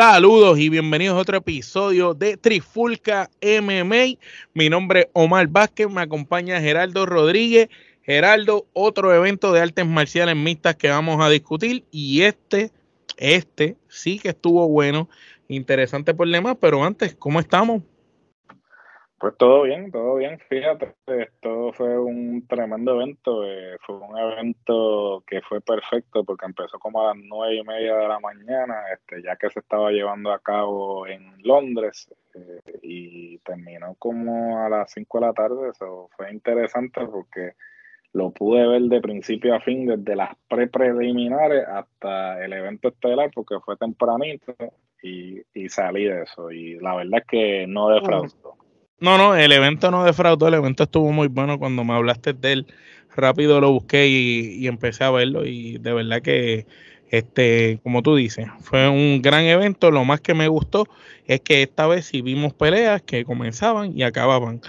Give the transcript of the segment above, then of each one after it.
Saludos y bienvenidos a otro episodio de Trifulca MMA. Mi nombre es Omar Vázquez, me acompaña Geraldo Rodríguez. Geraldo, otro evento de artes marciales mixtas que vamos a discutir y este, este sí que estuvo bueno, interesante por demás, pero antes, ¿cómo estamos? Pues todo bien, todo bien. Fíjate, esto fue un tremendo evento. Eh, fue un evento que fue perfecto porque empezó como a las nueve y media de la mañana, este, ya que se estaba llevando a cabo en Londres eh, y terminó como a las cinco de la tarde. Eso fue interesante porque lo pude ver de principio a fin, desde las pre-preliminares hasta el evento estelar, porque fue tempranito y, y salí de eso. Y la verdad es que no defraudó. No, no, el evento no defraudó, el evento estuvo muy bueno. Cuando me hablaste de él, rápido lo busqué y, empecé a verlo. Y de verdad que, este, como tú dices, fue un gran evento. Lo más que me gustó es que esta vez sí vimos peleas que comenzaban y acababan.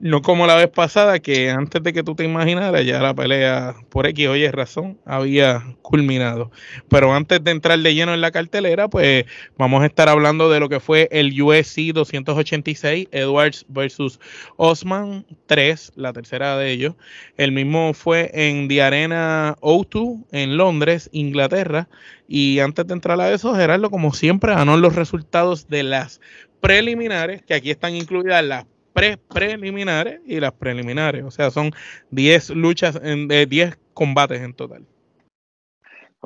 No como la vez pasada, que antes de que tú te imaginaras, ya la pelea por X oye razón había culminado. Pero antes de entrar de lleno en la cartelera, pues vamos a estar hablando de lo que fue el USC 286, Edwards versus Osman 3, la tercera de ellos. El mismo fue en The Arena O2 en Londres, Inglaterra. Y antes de entrar a eso, Gerardo, como siempre, ganó los resultados de las preliminares, que aquí están incluidas las pre-preliminares y las preliminares. O sea, son 10 luchas, en, 10 combates en total.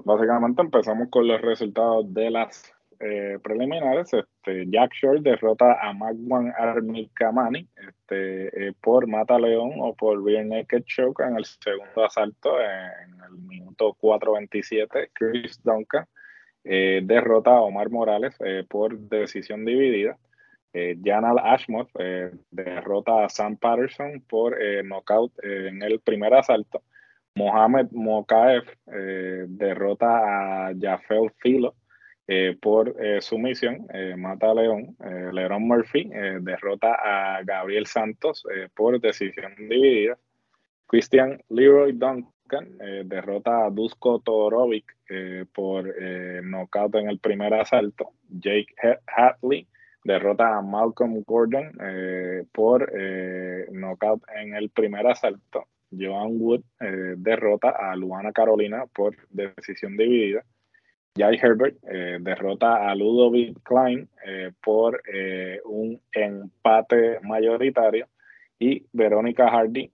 Básicamente empezamos con los resultados de las eh, preliminares. Este, Jack Shore derrota a Magwan Army Kamani este, eh, por Mata León o por Rear Naked Choke en el segundo asalto en el minuto 4.27. Chris Duncan eh, derrota a Omar Morales por decisión dividida. Eh, Janal Ashmore eh, derrota a Sam Patterson por eh, knockout en el primer asalto. Mohamed Mokaev derrota a Jafel Filo por sumisión. mata a León. Leron Murphy derrota a Gabriel Santos por decisión dividida. Christian Leroy Duncan derrota a Dusko Todorovic por knockout en el primer asalto. Jake Hatley derrota a Malcolm Gordon eh, por eh, knockout en el primer asalto. Joan Wood eh, derrota a Luana Carolina por decisión dividida. Jai Herbert derrota a Ludovic Klein por un empate mayoritario. Y Verónica Hardy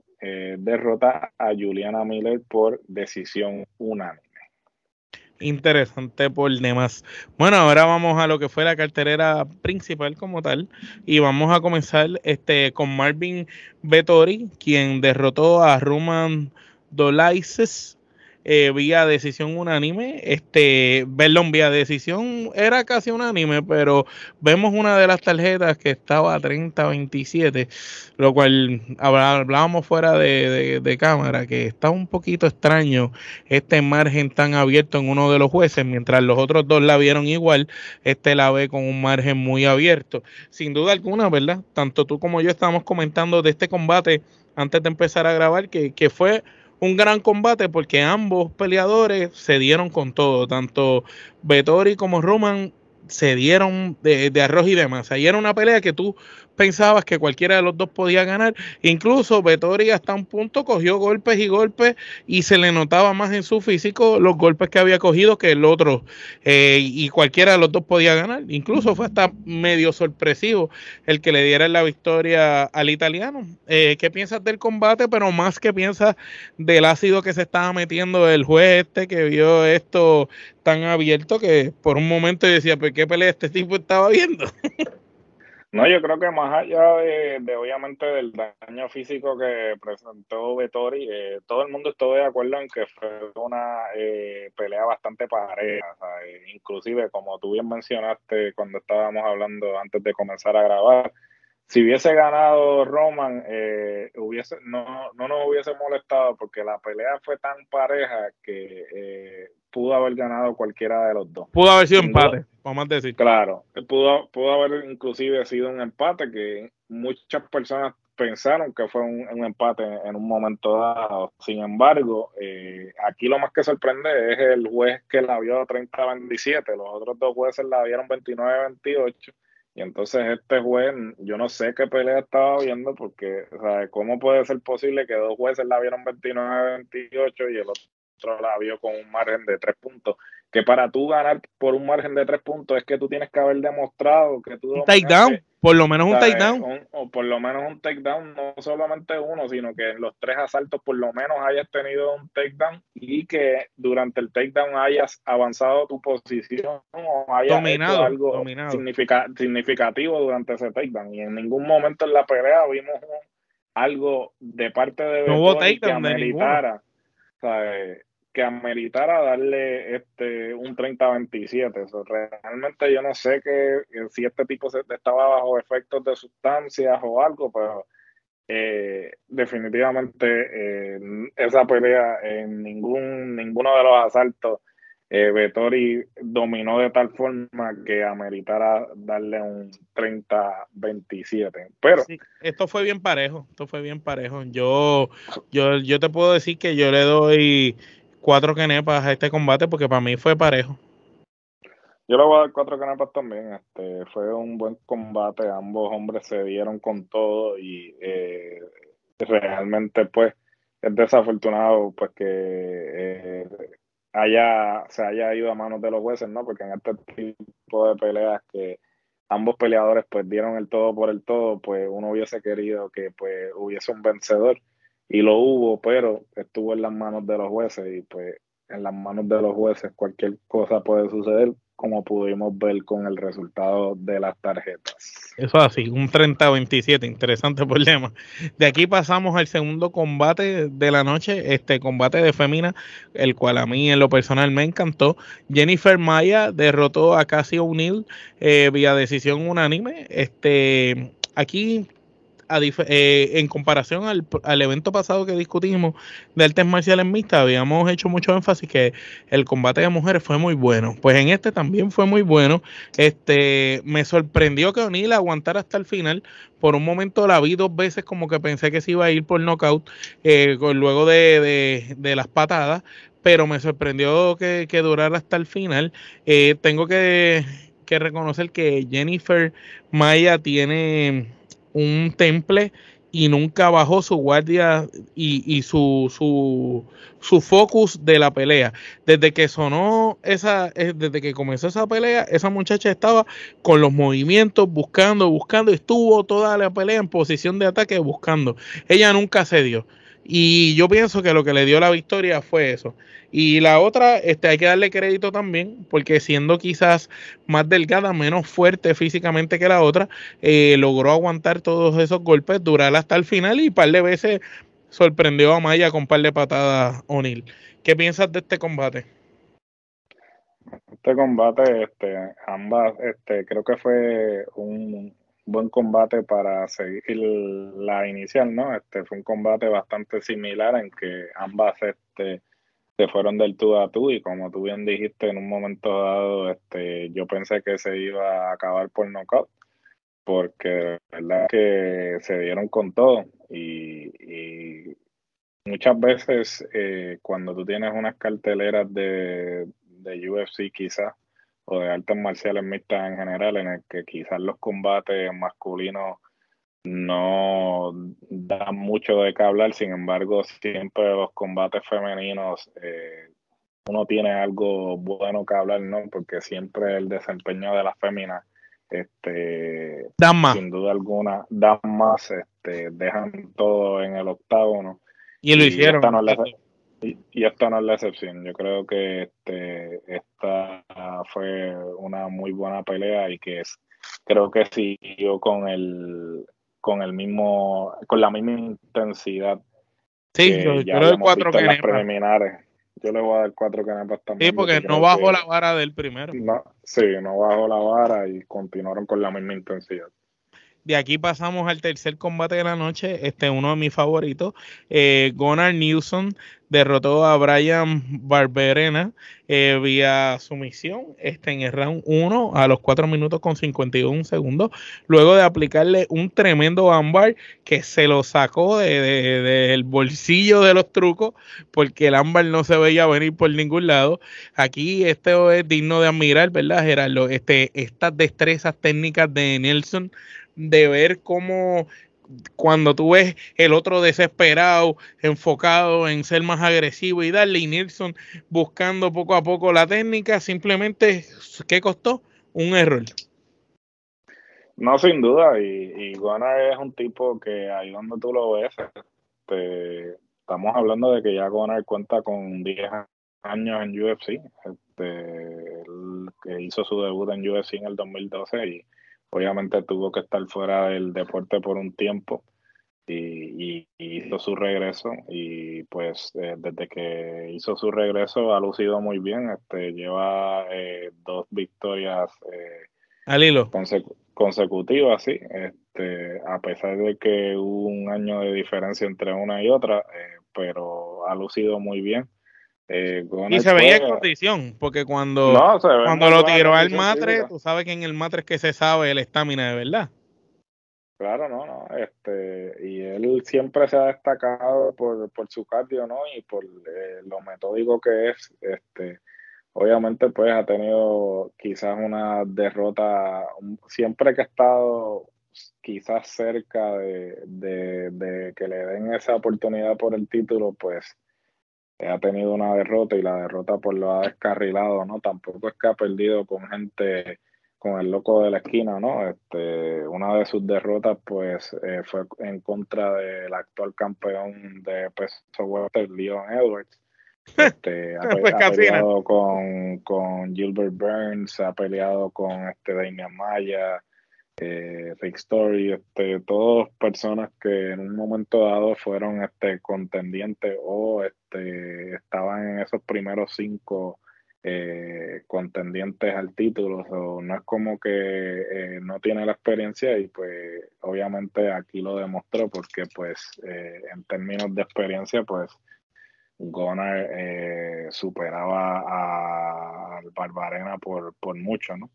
derrota a Juliana Miller por decisión unánime interesante por demás. Bueno, ahora vamos a lo que fue la carterera principal como tal y vamos a comenzar este con Marvin Vettori, quien derrotó a Roman Dolaises eh, vía decisión unánime. Este, perdón, vía decisión era casi unánime, pero vemos una de las tarjetas que estaba a 30-27, lo cual hablábamos fuera de, de, cámara, que está un poquito extraño este margen tan abierto en uno de los jueces, mientras los otros dos la vieron igual, este la ve con un margen muy abierto. Sin duda alguna, ¿verdad? Tanto tú como yo estábamos comentando de este combate antes de empezar a grabar, que, que fue un gran combate porque ambos peleadores se dieron con todo, tanto Vettori como Roman se dieron de, de arroz y demás. Ahí era una pelea que tú pensabas que cualquiera de los dos podía ganar. Incluso Vettori hasta un punto cogió golpes y golpes y se le notaba más en su físico los golpes que había cogido que el otro. Eh, y cualquiera de los dos podía ganar. Incluso fue hasta medio sorpresivo el que le diera la victoria al italiano. Eh, ¿Qué piensas del combate? Pero más que piensas del ácido que se estaba metiendo el juez este que vio esto tan abierto que por un momento decía, ¿pero qué pelea este tipo estaba viendo? No, yo creo que más allá de, obviamente del daño físico que presentó Vettori, eh, todo el mundo estuvo de acuerdo en que fue una eh, pelea bastante pareja, inclusive como tú bien mencionaste cuando estábamos hablando antes de comenzar a grabar, si hubiese ganado Roman, eh, hubiese, no, no nos hubiese molestado porque la pelea fue tan pareja que eh, pudo haber ganado cualquiera de los dos. Pudo haber sido empate, vamos a decir. Claro, pudo, pudo haber inclusive sido un empate que muchas personas pensaron que fue un, empate en, un momento dado. Sin embargo, eh, aquí lo más que sorprende es el juez que la vio 30-27, los otros dos jueces la vieron 29-28 y entonces este juez, yo no sé qué pelea estaba viendo, porque, o sea, ¿cómo puede ser posible que dos jueces la vieron 29-28 y el otro la vio con un margen de tres puntos? Que para tú ganar por un margen de tres puntos es que tú tienes que haber demostrado que tú... Un takedown, por lo menos un takedown. O por lo menos un takedown, no solamente uno, sino que en los tres asaltos por lo menos hayas tenido un takedown y que durante el takedown hayas avanzado tu posición o hayas hecho algo significativo durante ese takedown. Y en ningún momento en la pelea vimos algo de parte de no hubo takedown que que ameritara darle este un 30-27. realmente yo no sé que, si este tipo estaba bajo efectos de sustancias o algo, pero eh, definitivamente eh, esa pelea en ningún ninguno de los asaltos eh, Vettori dominó de tal forma que ameritara darle un 30-27. Pero esto fue bien parejo, esto fue bien parejo. Yo, yo, yo te puedo decir que yo le doy cuatro canepas a este combate porque para mí fue parejo. Yo le voy a dar cuatro canepas también. Este, fue un buen combate. Ambos hombres se dieron con todo y eh, realmente pues es desafortunado pues que eh, haya, se haya ido a manos de los jueces, ¿no? Porque en este tipo de peleas que ambos peleadores pues dieron el todo por el todo, pues uno hubiese querido que pues hubiese un vencedor y lo hubo, pero estuvo en las manos de los jueces y pues en las manos de los jueces cualquier cosa puede suceder, como pudimos ver con el resultado de las tarjetas. Eso así, un 30-27, interesante problema. De aquí pasamos al segundo combate de la noche, este combate de Femina, el cual a mí en lo personal me encantó. Jennifer Maya derrotó a Cassie O'Neill eh, vía decisión unánime. Este, aquí eh, en comparación al, evento pasado que discutimos de artes marciales mixtas, habíamos hecho mucho énfasis que el combate de mujeres fue muy bueno. Pues en este también fue muy bueno. Este, me sorprendió que O'Neill aguantara hasta el final. Por un momento la vi dos veces como que pensé que se iba a ir por knockout eh, luego de, las patadas, pero me sorprendió que, durara hasta el final. Eh, tengo que, que reconocer que Jennifer Maya tiene un temple y nunca bajó su guardia y, su, su, su, focus de la pelea. Desde que sonó esa, eh, desde que comenzó esa pelea, esa muchacha estaba con los movimientos, buscando, buscando, estuvo toda la pelea en posición de ataque buscando. Ella nunca cedió. Y yo pienso que lo que le dio la victoria fue eso. Y la otra, este, hay que darle crédito también, porque siendo quizás más delgada, menos fuerte físicamente que la otra, eh, logró aguantar todos esos golpes, durar hasta el final y un par de veces sorprendió a Maya con un par de patadas O'Neill. ¿Qué piensas de este combate? Este combate, este, ambas, este, creo que fue un, buen combate para seguir la inicial, ¿no? Este fue un combate bastante similar en que ambas este, se fueron del tú a tú y como tú bien dijiste en un momento dado, este, yo pensé que se iba a acabar por knockout porque la verdad que se dieron con todo y, muchas veces eh, cuando tú tienes unas carteleras de, de UFC quizás o de artes marciales mixtas en general, en el que quizás los combates masculinos no dan mucho de qué hablar, sin embargo, siempre los combates femeninos eh, uno tiene algo bueno que hablar, ¿no? Porque siempre el desempeño de las féminas, este, dan más. sin duda alguna, dan más, este, dejan todo en el octágono. Y lo hicieron. Y, y esta no es la excepción. Yo creo que este, esta fue una muy buena pelea y que es, creo que siguió con el con el mismo, con la misma intensidad. Sí, yo, yo le doy cuatro preliminares. Yo le voy a dar cuatro canepas también. Sí, porque no bajó la vara del primero. No, sí, no bajó la vara y continuaron con la misma intensidad. De aquí pasamos al tercer combate de la noche, este uno de mis favoritos. Eh, Gunnar derrotó a Brian Barberena eh, vía sumisión este, en el round 1 a los 4 minutos con 51 segundos, luego de aplicarle un tremendo ámbar que se lo sacó del de, bolsillo de los trucos, porque el ámbar no se veía venir por ningún lado. Aquí esto es digno de admirar, ¿verdad, Gerardo? Este, estas destrezas técnicas de Nelson de ver cómo cuando tú ves el otro desesperado, enfocado en ser más agresivo y darle, y Nilsson buscando poco a poco la técnica, simplemente, ¿qué costó? Un error. No, sin duda, y, y es un tipo que ahí donde tú lo ves, este, estamos hablando de que ya Gunnar cuenta con 10 años en UFC, este, que hizo su debut en UFC en el 2012 y obviamente tuvo que estar fuera del deporte por un tiempo y, hizo su regreso y pues eh, desde que hizo su regreso ha lucido muy bien, este lleva eh, dos victorias eh, al hilo consecutivas, sí, este, a pesar de que hubo un año de diferencia entre una y otra, pero ha lucido muy bien. Eh, y se veía en condición, porque cuando, cuando lo tiró al matre, tú sabes que en el matre es que se sabe el estamina de verdad. Claro, no, no, este, y él siempre se ha destacado por, por su cardio, ¿no? Y por eh, lo metódico que es, este, obviamente pues ha tenido quizás una derrota, siempre que ha estado quizás cerca de, de, de que le den esa oportunidad por el título, pues ha tenido una derrota y la derrota pues lo ha descarrilado, ¿no? Tampoco es que ha perdido con gente, con el loco de la esquina, ¿no? Este, una de sus derrotas pues eh, fue en contra del actual campeón de peso welter, Leon Edwards. Este, ha, peleado con, con Gilbert Burns, ha peleado con este Damian Maya, eh, Rick Story, este, todas personas que en un momento dado fueron este, contendientes o este, estaban en esos primeros cinco eh, contendientes al título. o no es como que eh, no tiene la experiencia y pues obviamente aquí lo demostró porque pues eh, en términos de experiencia pues Gunnar superaba a, al Barbarena por, por mucho, ¿no?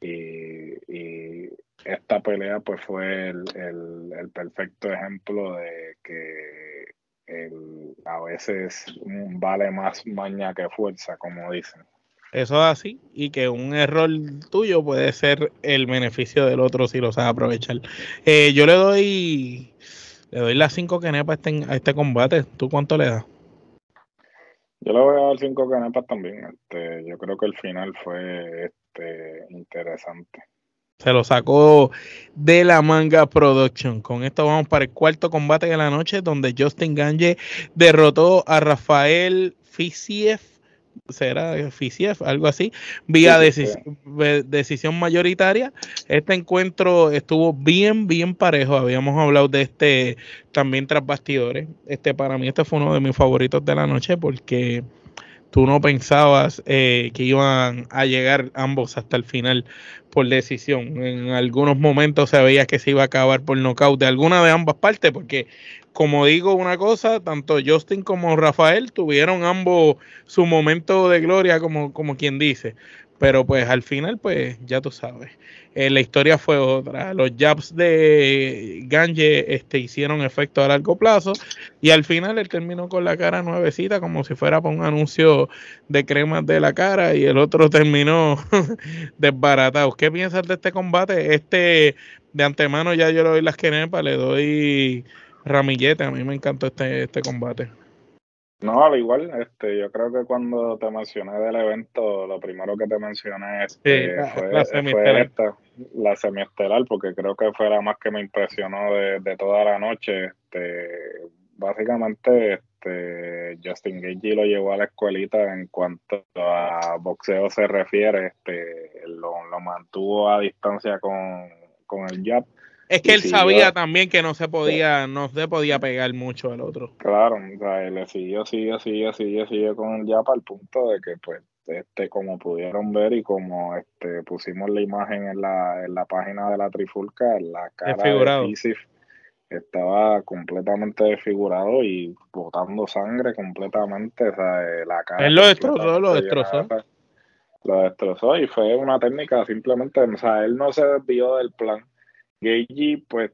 Y, esta pelea pues fue el, perfecto ejemplo de que a veces vale más maña que fuerza, como dicen. Eso es así, y que un error tuyo puede ser el beneficio del otro si lo sabes aprovechar. Eh, yo le doy le doy las 5 canepas a este, a este combate. ¿Tú cuánto le das? Yo le voy a dar 5 canepas también. Este, yo creo que el final fue este, interesante. Se lo sacó de la manga production. Con esto vamos para el cuarto combate de la noche, donde Justin Ganje derrotó a Rafael Fisiev será Fisiev, algo así, vía decisión mayoritaria. Este encuentro estuvo bien, bien parejo. Habíamos hablado de este también tras bastidores. Este para mí este fue uno de mis favoritos de la noche porque tú no pensabas eh, que iban a llegar ambos hasta el final por decisión. En algunos momentos se veía que se iba a acabar por nocaut de alguna de ambas partes, porque como digo una cosa, tanto Justin como Rafael tuvieron ambos su momento de gloria, como, como quien dice. Pero pues al final, pues ya tú sabes. Eh, la historia fue otra. Los jabs de Ganje este, hicieron efecto a largo plazo y al final él terminó con la cara nuevecita como si fuera para un anuncio de cremas de la cara y el otro terminó desbaratado. ¿Qué piensas de este combate? Este de antemano ya yo le doy las quenepas, le doy ramillete. A mí me encantó este, este combate. No, al igual, este, yo creo que cuando te mencioné del evento, lo primero que te mencioné este, fue, la esta, la semiestelar, porque creo que fue la más que me impresionó de, toda la noche. Este, básicamente, este, Justin Gagey lo llevó a la escuelita en cuanto a boxeo se refiere, este, lo, mantuvo a distancia con, con el jab. Es que él sabía también que no se podía, no se podía pegar mucho al otro. Claro, o sea, él siguió, siguió, siguió, siguió, siguió con el jab al punto de que pues este, como pudieron ver y como este, pusimos la imagen en la, en la página de la Trifulca, la cara de Isif estaba completamente desfigurado y botando sangre completamente, o sea, la cara. Él lo destrozó, lo destrozó. lo destrozó y fue una técnica simplemente, o sea, él no se desvió del plan. Geiji, pues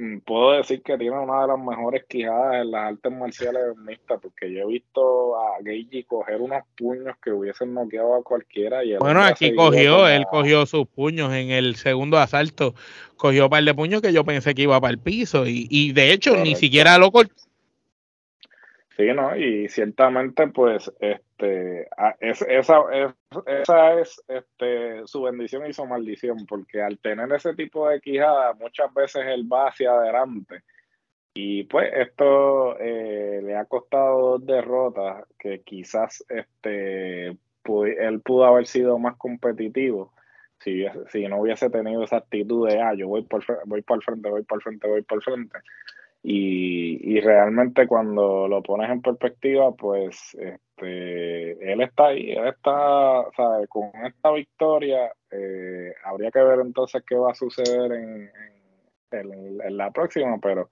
Mm, puedo decir que tiene una de las mejores quijadas en las artes marciales mixtas, porque yo he visto a Geiji coger unos puños que hubiesen noqueado a cualquiera. Y bueno, aquí cogió, él cogió sus puños en el segundo asalto, cogió un par de puños que yo pensé que iba para el piso, y, y de hecho ni siquiera lo cortó Sí, ¿no? Y ciertamente, pues, este, esa, esa es este, su bendición y su maldición, porque al tener ese tipo de quijada, muchas veces él va hacia adelante. Y pues esto eh, le ha costado dos derrotas que quizás este, él pudo haber sido más competitivo si, si no hubiese tenido esa actitud de, ah, yo voy por, voy por el frente, voy por el frente, voy por el frente. Y, y, realmente cuando lo pones en perspectiva, pues este, él está ahí, él está. Con esta victoria, eh, habría que ver entonces qué va a suceder en, en, la próxima, pero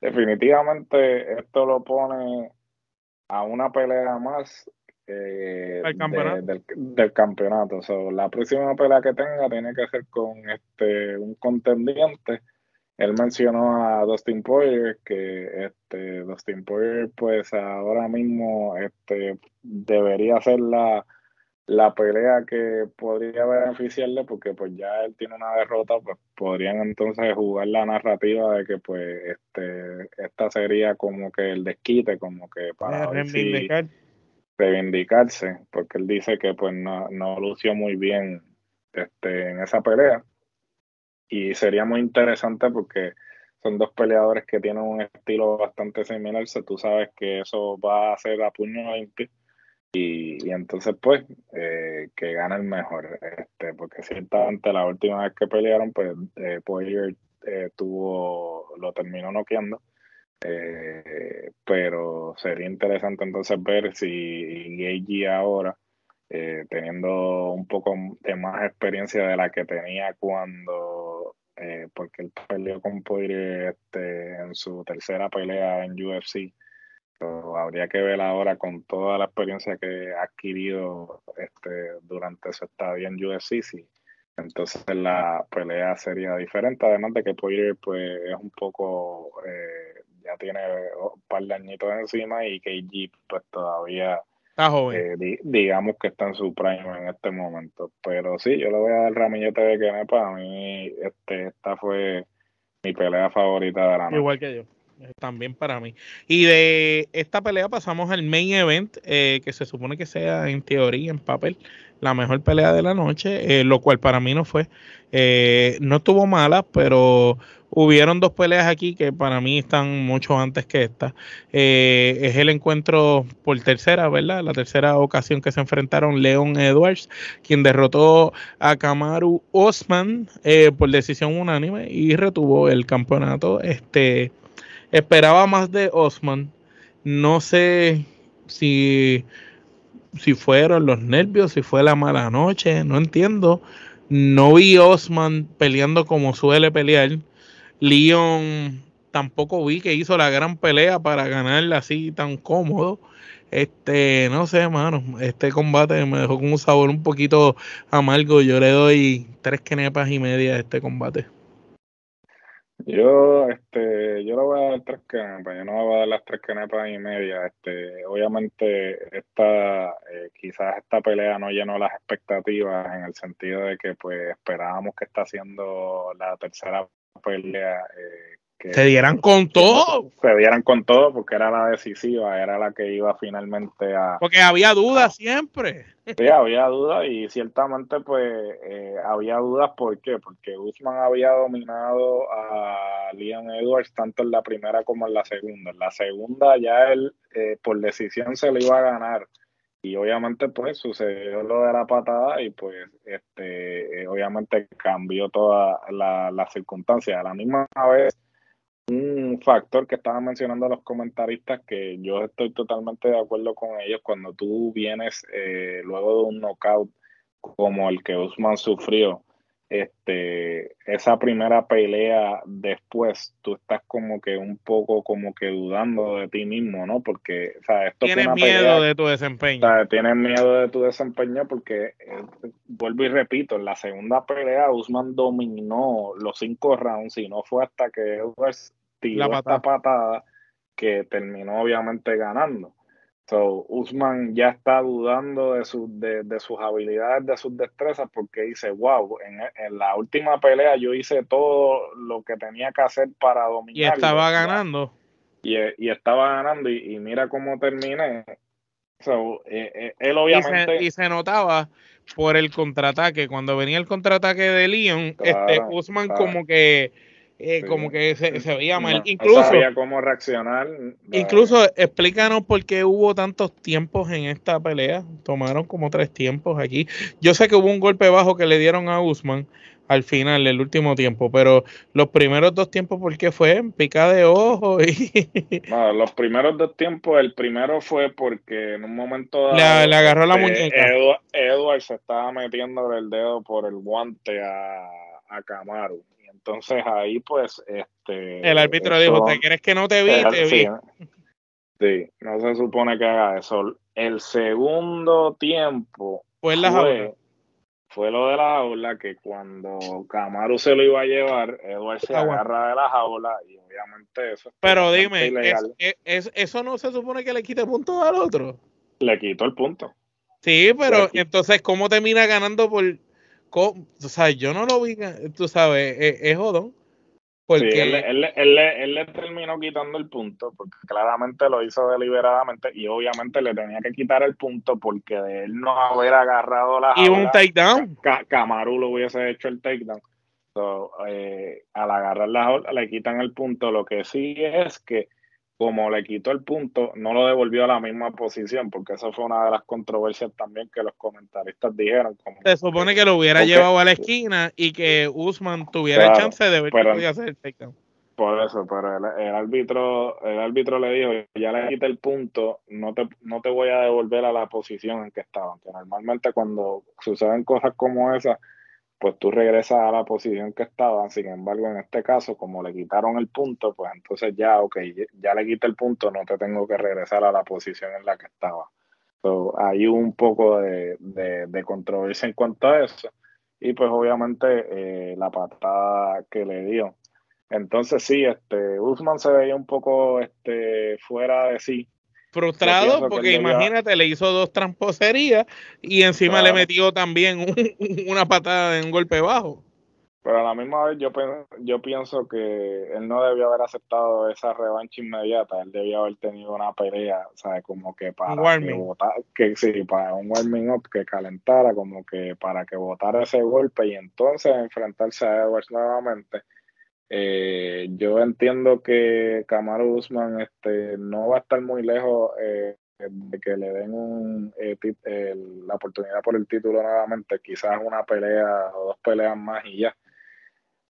definitivamente esto lo pone a una pelea más eh, del, del, campeonato. la próxima pelea que tenga tiene que ser con este un contendiente él mencionó a Dustin Poirier que este Dustin Poirier pues ahora mismo este debería ser la, la pelea que podría beneficiarle porque pues ya él tiene una derrota pues podrían entonces jugar la narrativa de que pues este esta sería como que el desquite como que para reivindicarse porque él dice que pues no, no lució muy bien este en esa pelea y sería muy interesante porque son dos peleadores que tienen un estilo bastante similar, so tú sabes que eso va a ser a puño limpio. Y, y entonces pues eh, que gane el mejor, este, porque ciertamente la última vez que pelearon pues eh, Poirier eh, tuvo, lo terminó noqueando, eh, pero sería interesante entonces ver si Gagey ahora eh, teniendo un poco de más experiencia de la que tenía cuando, eh, porque él peleó con Poirier este, en su tercera pelea en UFC. habría que ver ahora con toda la experiencia que ha adquirido este, durante su estadía en UFC. Entonces la pelea sería diferente, además de que Poirier pues, es un poco, eh, ya tiene un par de añitos encima y KG pues todavía joven. Eh, digamos que está en su prime en este momento. Pero sí, yo le voy a dar ramillete de que para mí este, esta fue mi pelea favorita de la noche. Igual que yo. También para mí. Y de esta pelea pasamos al main event, eh, que se supone que sea en teoría, en papel, la mejor pelea de la noche, lo cual para mí no fue. no estuvo mala, pero hubieron dos peleas aquí que para mí están mucho antes que esta. Eh, es el encuentro por tercera, ¿verdad? La tercera ocasión que se enfrentaron Leon Edwards, quien derrotó a Kamaru Osman eh, por decisión unánime y retuvo el campeonato. Este esperaba más de Osman. No sé si, si fueron los nervios, si fue la mala noche, no entiendo. No vi Osman peleando como suele pelear. Leon tampoco vi que hizo la gran pelea para ganarla así tan cómodo. Este, no sé, mano, este combate me dejó con un sabor un poquito amargo. Yo le doy tres quenepas y media a este combate. Yo, este, yo le voy a dar tres quenepas, yo no voy a dar las tres quenepas y media. Este, obviamente, esta, eh, quizás esta pelea no llenó las expectativas en el sentido de que, pues, esperábamos que está haciendo la tercera pelea eh, se dieran con todo. Se dieran con todo porque era la decisiva, era la que iba finalmente a... Porque había dudas siempre. Sí, había dudas y ciertamente pues eh, había dudas, ¿por qué? Porque Usman había dominado a Liam Edwards tanto en la primera como en la segunda. En la segunda ya él eh, por decisión se le iba a ganar y obviamente pues sucedió lo de la patada y pues este eh, obviamente cambió toda la, la circunstancia. A la misma vez un factor que estaban mencionando los comentaristas que yo estoy totalmente de acuerdo con ellos cuando tú vienes eh, luego de un knockout como el que Usman sufrió este esa primera pelea después tú estás como que un poco como que dudando de ti mismo no porque o sea, esto tienes miedo de tu desempeño. O sea, tienes miedo de tu desempeño porque eh, vuelvo y repito en la segunda pelea Usman dominó los cinco rounds y no fue hasta que Edwards tiró la esta patada que terminó obviamente ganando. So, Usman ya está dudando de, su, de, sus habilidades, de sus destrezas, porque dice, wow, en, la última pelea yo hice todo lo que tenía que hacer para dominar. Y estaba ganando. Y, y, estaba ganando, y, mira cómo terminé. So, eh, eh, él obviamente... Y se, notaba por el contraataque, cuando venía el contraataque de Leon, este Usman como que eh, como que se, veía mal. incluso, sabía cómo reaccionar. Incluso explícanos por qué hubo tantos tiempos en esta pelea. Tomaron como tres tiempos aquí. Yo sé que hubo un golpe bajo que le dieron a Usman al final, el último tiempo, pero los primeros dos tiempos, ¿por qué fue? Pica de ojo y... No, los primeros dos tiempos, el primero fue porque en un momento dado, le, agarró la este, muñeca. Edward, se estaba metiendo el dedo por el guante a, a Camaro entonces ahí pues este... El árbitro dijo, ¿te quieres que no te vi? sí, no se supone que haga eso. El segundo tiempo fue, la fue lo de la jaula que cuando Camaro se lo iba a llevar, Edward se agarra de la jaula y obviamente eso. Pero dime, ¿es, eso no se supone que le quite punto al otro? Le quitó el punto. Sí, pero entonces, ¿cómo termina ganando por o sea, yo no lo vi, tú sabes, e, es, jodón. Porque él, él, le terminó quitando el punto, porque claramente lo hizo deliberadamente y obviamente le tenía que quitar el punto porque de él no haber agarrado la Y un takedown. Camaru lo hubiese hecho el takedown. So, eh, al agarrar la jaula le quitan el punto. Lo que sí es que como le quitó el punto, no lo devolvió a la misma posición, porque eso fue una de las controversias también que los comentaristas dijeron. Como Se supone que lo hubiera llevado a la esquina y que Usman tuviera chance de ver pero, podía hacer el takedown. Por eso, pero el, árbitro, el árbitro le dijo, ya le quité el punto, no te, no te voy a devolver a la posición en que estaban. Que normalmente cuando suceden cosas como esas, pues tú regresas a la posición que estaban. Sin embargo, en este caso, como le quitaron el punto, pues entonces ya, ok, ya le quité el punto, no te tengo que regresar a la posición en la que estaba. So, hay un poco de, de, controversia en cuanto a eso. Y pues obviamente eh, la patada que le dio. Entonces sí, este Usman se veía un poco este, fuera de sí frustrado porque imagínate, le hizo dos tramposerías y encima le metió también una patada de un golpe bajo. Pero a la misma vez yo, yo pienso que él no debió haber aceptado esa revancha inmediata, él debió haber tenido una pelea, ¿sabes? Como que para que, que sí, para un warming up que calentara, como que para que votara ese golpe y entonces enfrentarse a Edwards nuevamente eh, yo entiendo que Camaro Usman este, no va a estar muy lejos eh, de que le den un, eh, la oportunidad por el título nuevamente, quizás una pelea o dos peleas más y ya.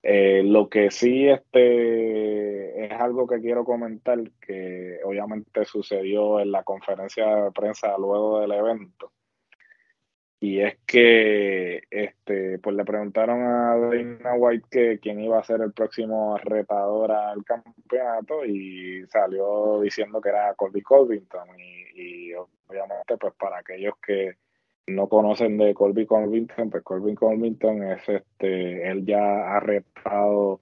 lo que sí este, es algo que quiero comentar, que obviamente sucedió en la conferencia de prensa luego del evento y es que este pues le preguntaron a Dana White que quién iba a ser el próximo retador al campeonato y salió diciendo que era Colby Colvington y, obviamente pues para aquellos que no conocen de Colby Colvington pues Colby Colvington es este él ya ha retado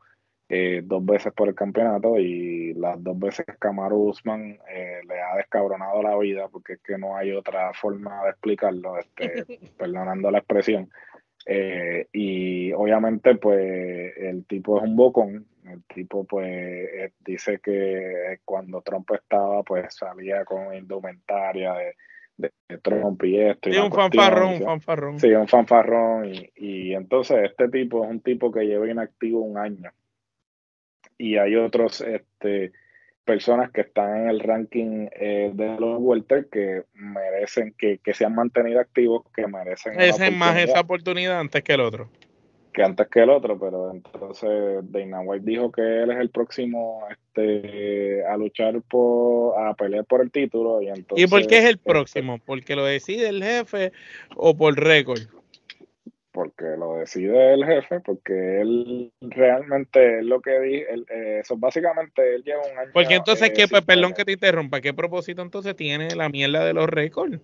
eh, dos veces por el campeonato y las dos veces Kamaru Usman eh, le ha descabronado la vida porque es que no hay otra forma de explicarlo, este, perdonando la expresión. Eh, y obviamente pues el tipo es un bocón, El tipo, pues, eh, dice que cuando Trump estaba, pues salía con indumentaria de, de, Trump y esto. Sí, un fanfarrón, un fanfarrón. Sí, un fanfarrón. Y, y entonces este tipo es un tipo que lleva inactivo un año. Y hay otros, este personas que están en el ranking eh, de los welter que merecen, que, que se han mantenido activos, que merecen. Es más esa oportunidad antes que el otro. Que antes que el otro, pero entonces Dana White dijo que él es el próximo este, a luchar por, a pelear por el título. ¿Y, entonces, ¿Y por qué es el este, próximo? ¿Porque lo decide el jefe o por récord? Porque lo decide el jefe, porque él realmente es lo que dice, eh, eso básicamente él lleva un año. Porque entonces, ¿qué, pues, perdón que te interrumpa, ¿qué propósito entonces tiene la mierda de los récords?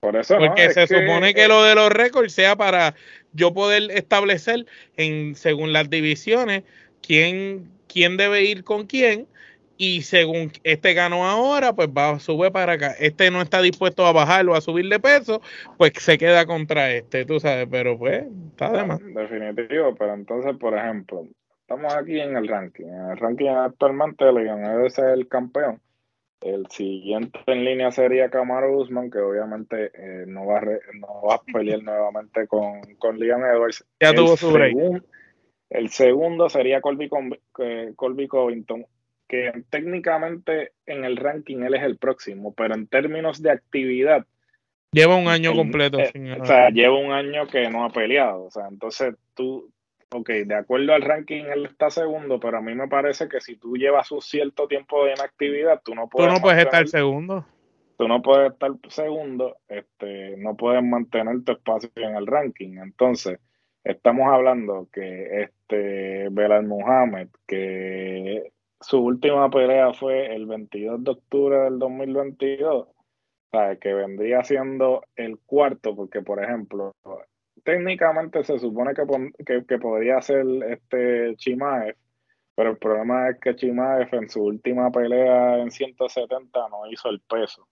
Por eso Porque se supone que lo de los récords sea para yo poder establecer en según las divisiones quién, quién debe ir con quién y según este ganó ahora, pues va a subir para acá. Este no está dispuesto a bajarlo, a subir de peso, pues se queda contra este, tú sabes, pero pues está de más. Definitivo, pero entonces, por ejemplo, estamos aquí en el ranking. En el ranking actualmente Leon ser el campeón. El siguiente en línea sería Camaro Usman, que obviamente eh, no, va a no va a pelear nuevamente con, con Leon Edwards. Ya tuvo su break. El segundo sería Colby, eh, Colby Covington que técnicamente en el ranking él es el próximo, pero en términos de actividad. Lleva un año completo. Eh, o sea, lleva un año que no ha peleado. O sea, entonces tú, ok, de acuerdo al ranking él está segundo, pero a mí me parece que si tú llevas un cierto tiempo de inactividad, tú no puedes. Tú no puedes estar segundo. Tú no puedes estar segundo, este, no puedes mantener tu espacio en el ranking. Entonces, estamos hablando que este Belal Muhammad, que su última pelea fue el 22 de octubre del 2022, sea, que vendría siendo el cuarto, porque por ejemplo, técnicamente se supone que, que, podría ser este Chimaev, pero el problema es que Chimaev en su última pelea en 170 no hizo el peso.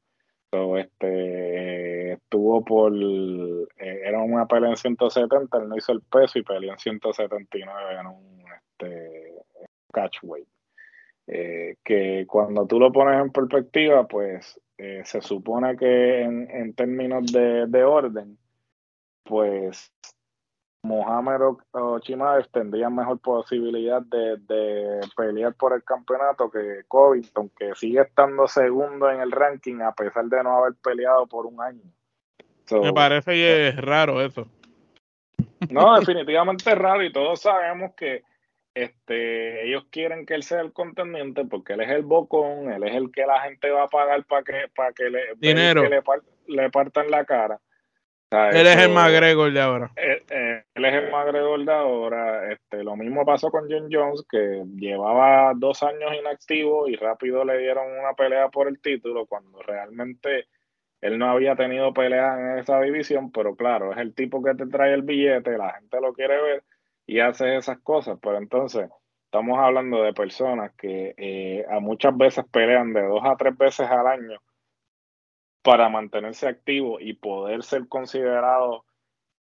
So, este estuvo por eh, era una pelea en 170, él no hizo el peso y peleó en 179 en un este, catchweight. Eh, que cuando tú lo pones en perspectiva, pues eh, se supone que en, términos de, orden, pues Mohamed o, Chimaev tendrían mejor posibilidad de, pelear por el campeonato que Covington, que sigue estando segundo en el ranking a pesar de no haber peleado por un año. Me parece que es raro eso. No, definitivamente es raro y todos sabemos que este, ellos quieren que él sea el contendiente porque él es el bocón, él es el que la gente va a pagar para que, para que, le, Dinero. le, partan la cara. él es el McGregor de ahora. Él, eh, él, es el McGregor de ahora. Este, lo mismo pasó con John Jones, que llevaba dos años inactivo y rápido le dieron una pelea por el título cuando realmente él no había tenido pelea en esa división, pero claro, es el tipo que te trae el billete, la gente lo quiere ver y hace esas cosas, pero entonces estamos hablando de personas que eh, a muchas veces pelean de dos a tres veces al año para mantenerse activo y poder ser considerado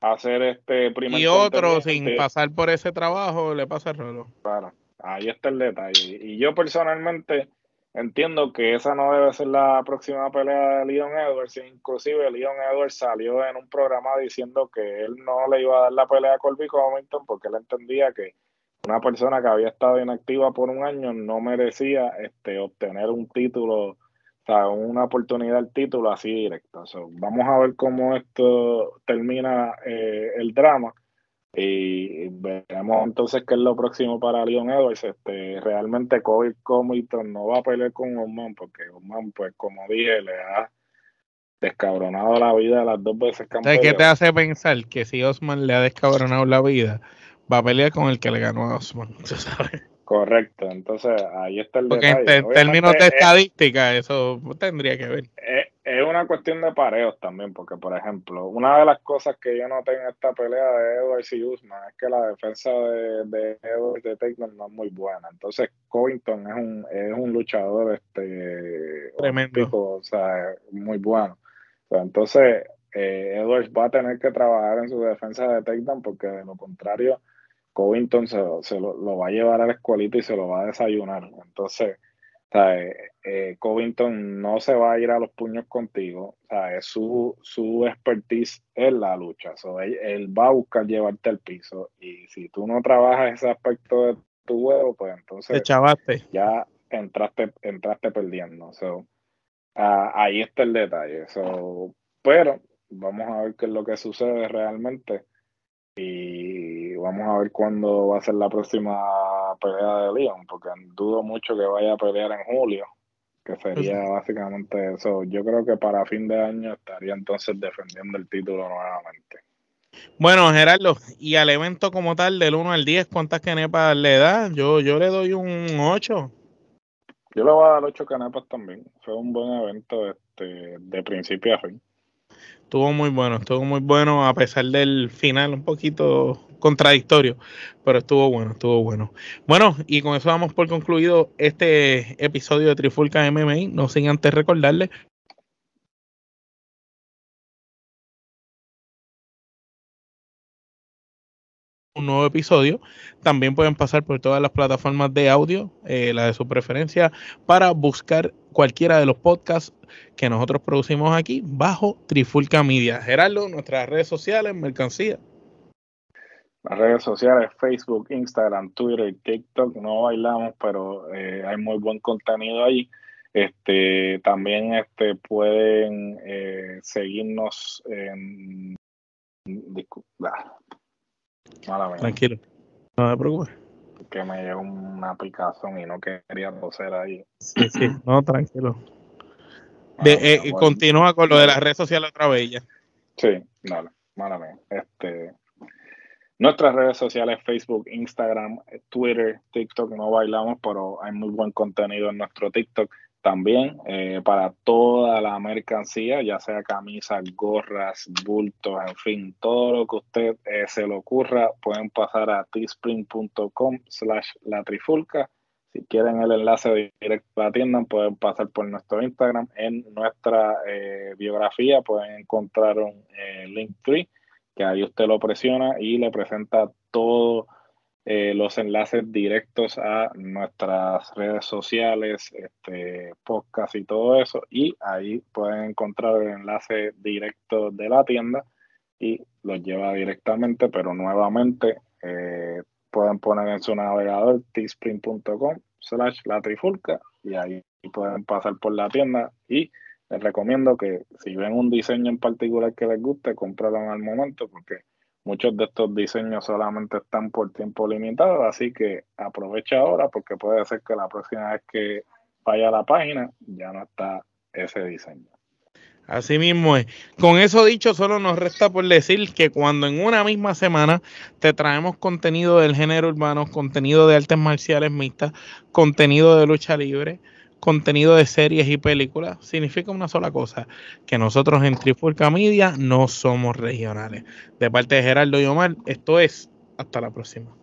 hacer este primer y otro sin pasar por ese trabajo le pasa el reloj. Claro ahí está el detalle. Y yo personalmente entiendo que esa no debe ser la próxima pelea de Leon Edwards. Inclusive Leon Edwards salió en un programa diciendo que él no le iba a dar la pelea a Colby Covington porque él entendía que una persona que había estado inactiva por un año no merecía este, obtener un título, o sea, una oportunidad al título así directo. vamos a ver cómo esto termina eh, el drama y veremos entonces qué es lo próximo para Leon Edwards. Este, realmente Kobe Covington no va a pelear con Osman porque Osman, pues como dije, le ha descabronado la vida las dos veces campeón. ¿Qué te hace pensar que si Osman le ha descabronado la vida, va a pelear con el que le ganó a Osman? Correcto, entonces ahí está el Porque en términos de estadística, eso tendría que ver. Una cuestión de pareos también, porque por ejemplo, una de las cosas que yo noté en esta pelea de Edwards y Usman es que la defensa de, de Edwards de Takedown no es muy buena. Entonces Covington es un, es un luchador este tremendo, o sea, muy bueno. entonces eh, Edwards va a tener que trabajar en su defensa de takedown porque de lo contrario Covington se, lo, va a llevar a la escuelita y se lo va a desayunar. Entonces, eh, Covington no se va a ir a los puños contigo. Su, su expertise es la lucha. él, va a buscar llevarte al piso. Y si tú no trabajas ese aspecto de tu huevo, pues entonces ya entraste, entraste perdiendo. Ah, ahí está el detalle. pero vamos a ver qué es lo que sucede realmente y vamos a ver cuándo va a ser la próxima pelea de Leon, porque dudo mucho que vaya a pelear en julio, que sería básicamente eso. Yo creo que para fin de año estaría entonces defendiendo el título nuevamente. Bueno, Gerardo, y al evento como tal, del 1 al 10, ¿cuántas canepas le da? Yo, yo le doy un 8. Yo le voy a dar 8 canepas también. Fue un buen evento este, de principio a fin. Estuvo muy bueno, estuvo muy bueno a pesar del final un poquito contradictorio, pero estuvo bueno, estuvo bueno. Bueno, y con eso damos por concluido este episodio de Trifulca MMA. No sin antes recordarle un nuevo episodio. También pueden pasar por todas las plataformas de audio, eh, la de su preferencia, para buscar cualquiera de los podcasts que nosotros producimos aquí bajo Trifulca Media. Gerardo, nuestras redes sociales, mercancía. Las redes sociales, Facebook, Instagram, Twitter y TikTok, no bailamos, pero eh, hay muy buen contenido ahí. Este, también este, pueden eh, seguirnos en... Tranquilo, no me preocupes. Que me llegó una picazón y no quería toser ahí. Sí, sí, no, tranquilo. Ah, eh, continúa con lo de las redes sociales otra vez ya. Sí, dale, mala Este, nuestras redes sociales, Facebook, Instagram, Twitter, TikTok, no bailamos, pero hay muy buen contenido en nuestro TikTok también eh, para toda la mercancía, ya sea camisas, gorras, bultos, en fin, todo lo que usted eh, se le ocurra, pueden pasar a teespring.com slash la trifulca. Si quieren el enlace directo a la tienda, pueden pasar por nuestro Instagram. En nuestra eh, biografía pueden encontrar un link free, que ahí usted lo presiona y le presenta todo eh, los enlaces directos a nuestras redes sociales, este, podcast y todo eso. Y ahí pueden encontrar el enlace directo de la tienda y los lleva directamente, pero nuevamente eh, pueden poner en su navegador teespring.com slash la trifulca y ahí pueden pasar por la tienda y les recomiendo que si ven un diseño en particular que les guste, cómpralo en el momento porque Muchos de estos diseños solamente están por tiempo limitado, así que aprovecha ahora porque puede ser que la próxima vez que vaya a la página ya no está ese diseño. Así mismo es. Con eso dicho, solo nos resta por decir que cuando en una misma semana te traemos contenido del género urbano, contenido de artes marciales mixtas, contenido de lucha libre, contenido de series y películas, significa una sola cosa, que nosotros en Trifulca Media no somos regionales. De parte de Gerardo y Omar, esto es, hasta la próxima.